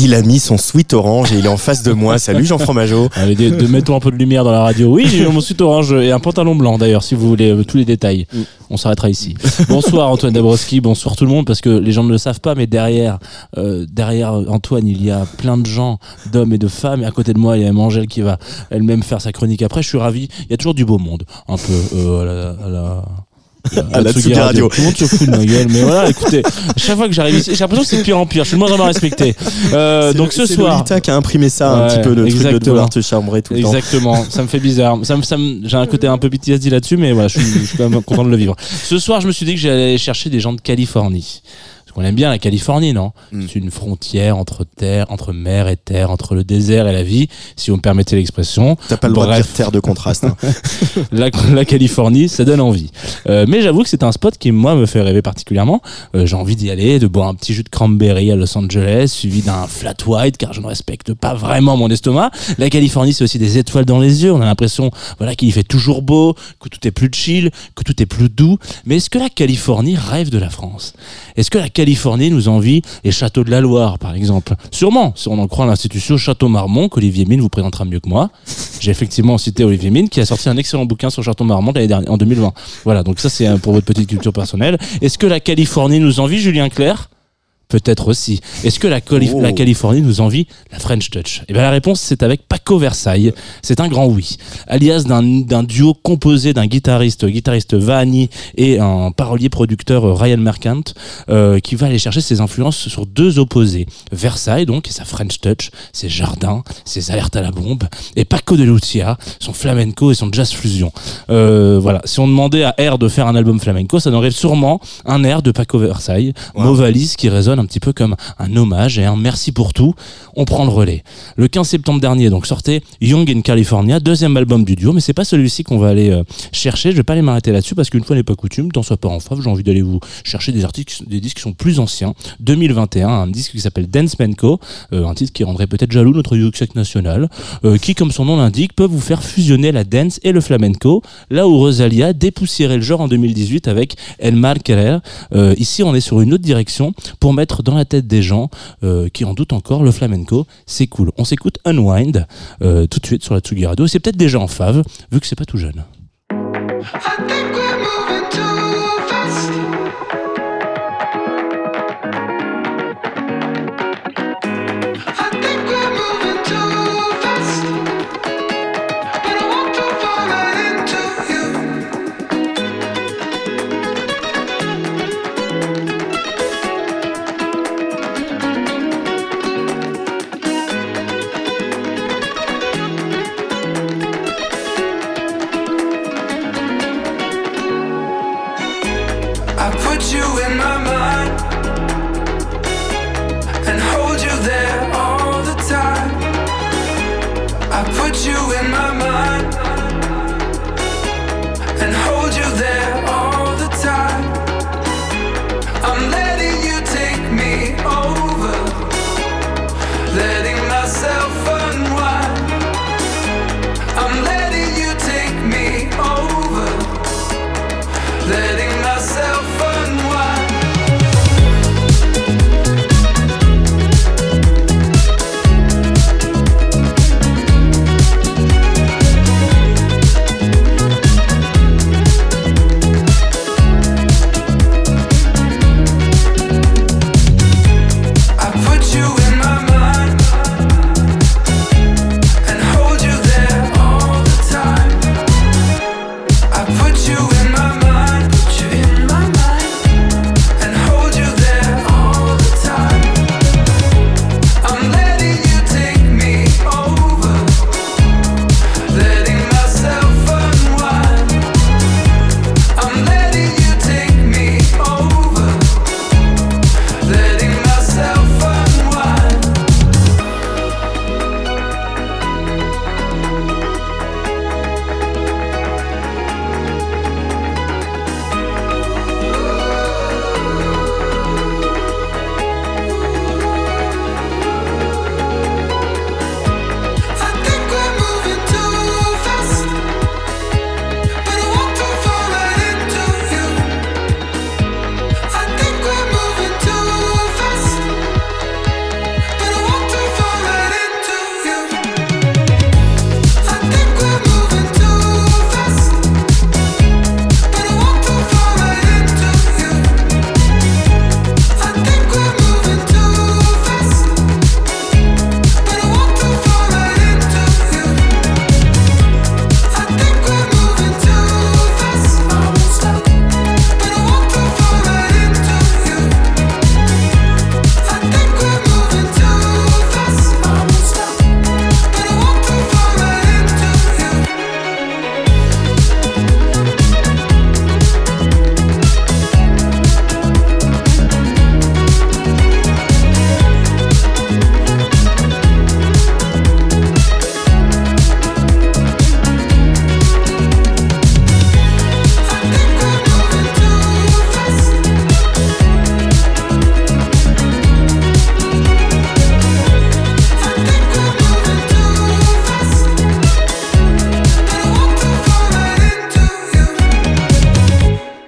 Il a mis son sweat orange et il est en face de moi. Salut Jean Fromageau. Allez, de, de mettons un peu de lumière dans la radio. Oui, j'ai mon suite orange et un pantalon blanc d'ailleurs, si vous voulez euh, tous les détails. On s'arrêtera ici. Bonsoir Antoine Dabrowski, bonsoir tout le monde, parce que les gens ne le savent pas, mais derrière, euh, derrière Antoine, il y a plein de gens, d'hommes et de femmes. Et à côté de moi, il y a Angèle qui va elle-même faire sa chronique après. Je suis ravi. Il y a toujours du beau monde, un peu euh, à la- à la À la Tsugi Radio. Tout le monde se fout de ma gueule, mais voilà, écoutez, chaque fois que j'arrive ici, j'ai l'impression que c'est de pire en pire. Je suis de moins en moins respecté. Euh, C'est donc le- ce c'est soir. Lolita qui a imprimé ça un Ouais, petit peu, le truc de exactement. vouloir te chambrer tout le temps. Exactement, ça me fait bizarre. Ça me, ça me- j'ai un côté un peu PTSD là-dessus, mais voilà, je suis, je suis quand même content de le vivre. Ce soir, je me suis dit que j'allais chercher des gens de Californie. Qu'on aime bien la Californie, non? Mm. C'est une frontière entre terre, entre mer et terre, entre le désert et la vie, si vous me permettez l'expression. T'as pas le droit de dire terre de contraste. hein. La, la Californie, ça donne envie. Euh, mais j'avoue que c'est un spot qui, moi, me fait rêver particulièrement. Euh, J'ai envie d'y aller, de boire un petit jus de cranberry à Los Angeles, suivi d'un flat white, car je ne respecte pas vraiment mon estomac. La Californie, c'est aussi des étoiles dans les yeux. On a l'impression, voilà, qu'il y fait toujours beau, que tout est plus chill, que tout est plus doux. Mais est-ce que la Californie rêve de la France? Est-ce que la Californie nous envie les châteaux de la Loire, par exemple Sûrement, si on en croit l'institution Château Marmont, qu'Olivier Mine vous présentera mieux que moi. J'ai effectivement cité Olivier Mine, qui a sorti un excellent bouquin sur Château Marmont l'année dernière, en 2020. Voilà, donc ça c'est euh, pour votre petite culture personnelle. Est-ce que la Californie nous envie, Julien Clerc? Peut-être aussi. Est-ce que la, Cali- Oh. la Californie nous envie la French Touch? Eh bien la réponse c'est avec Paco Versailles. C'est un grand oui. Alias d'un duo composé d'un guitariste, guitariste Vahani et un parolier producteur euh, Ryan Mercant euh, qui va aller chercher ses influences sur deux opposés. Versailles donc et sa French Touch, ses jardins, ses alertes à la bombe et Paco de Lucia, son flamenco et son jazz fusion. Euh, voilà, si on demandait à R de faire un album flamenco, ça donnerait sûrement un air de Paco Versailles, Wow. mot valise qui résonne un petit peu comme un hommage et un merci pour tout. On prend le relais. Le 15 septembre dernier, donc sortait Young in California, deuxième album du duo, mais c'est pas celui-ci qu'on va aller euh, chercher. Je vais pas aller m'arrêter là-dessus parce qu'une fois n'est pas coutume, tant soit pas en fave, j'ai envie d'aller vous chercher des articles, des disques qui sont plus anciens. 2021, un disque qui s'appelle Dance Co, euh, un titre qui rendrait peut-être jaloux notre Yuxek national, euh, qui, comme son nom l'indique, peut vous faire fusionner la dance et le flamenco, là où Rosalia dépoussiérait le genre en 2018 avec El Mar Querer. Euh, ici, on est sur une autre direction pour mettre dans la tête des gens euh, qui en doutent encore le flamenco. C'est cool. On s'écoute Unwind euh, tout de suite sur la Tsugi Radio. C'est peut-être déjà en fave, vu que c'est pas tout jeune.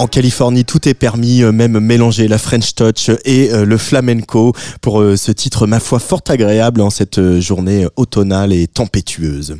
En Californie, tout est permis, euh, même mélanger la French touch et euh, le flamenco pour euh, ce titre, ma foi, fort agréable en cette journée automnale et tempétueuse.